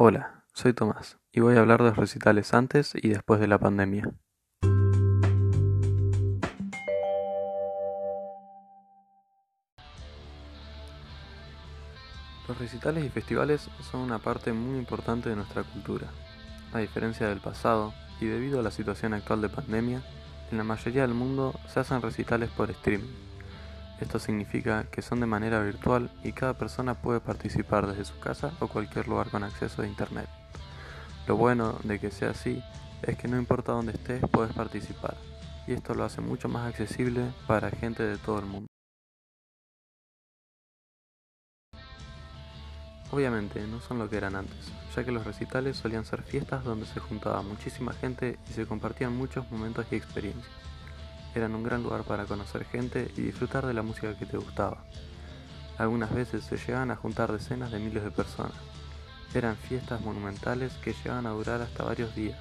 Hola, soy Tomás y voy a hablar de los recitales antes y después de la pandemia. Los recitales y festivales son una parte muy importante de nuestra cultura. A diferencia del pasado, y debido a la situación actual de pandemia, en la mayoría del mundo se hacen recitales por streaming. Esto significa que son de manera virtual y cada persona puede participar desde su casa o cualquier lugar con acceso a internet. Lo bueno de que sea así es que no importa dónde estés puedes participar, y esto lo hace mucho más accesible para gente de todo el mundo. Obviamente no son lo que eran antes, ya que los recitales solían ser fiestas donde se juntaba muchísima gente y se compartían muchos momentos y experiencias. Eran un gran lugar para conocer gente y disfrutar de la música que te gustaba. Algunas veces se llegaban a juntar decenas de miles de personas. Eran fiestas monumentales que llegaban a durar hasta varios días,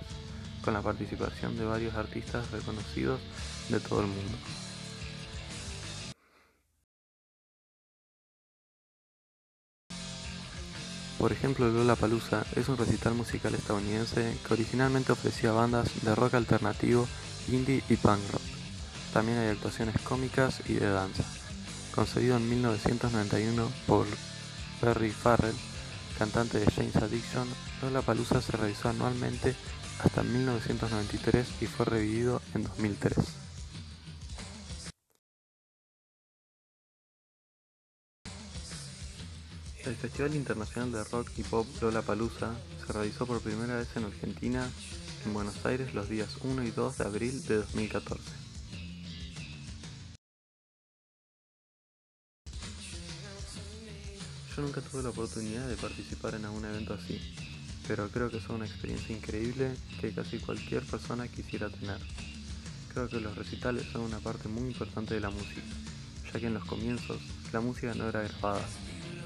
con la participación de varios artistas reconocidos de todo el mundo. Por ejemplo, Lollapalooza es un recital musical estadounidense que originalmente ofrecía bandas de rock alternativo, indie y punk rock. También hay actuaciones cómicas y de danza. Concebido en 1991 por Perry Farrell, cantante de James Addiction, Lollapalooza se realizó anualmente hasta 1993 y fue revivido en 2003. El Festival Internacional de Rock y Pop Lollapalooza se realizó por primera vez en Argentina, en Buenos Aires, los días 1 y 2 de abril de 2014. Yo nunca tuve la oportunidad de participar en algún evento así, pero creo que es una experiencia increíble que casi cualquier persona quisiera tener. Creo que los recitales son una parte muy importante de la música, ya que en los comienzos la música no era grabada,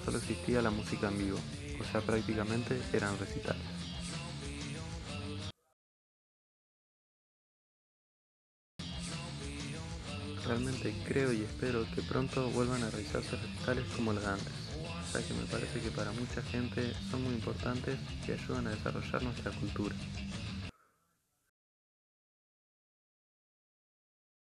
solo existía la música en vivo, o sea prácticamente eran recitales. Realmente creo y espero que pronto vuelvan a realizarse recitales como los de antes, que me parece que para mucha gente son muy importantes y ayudan a desarrollar nuestra cultura.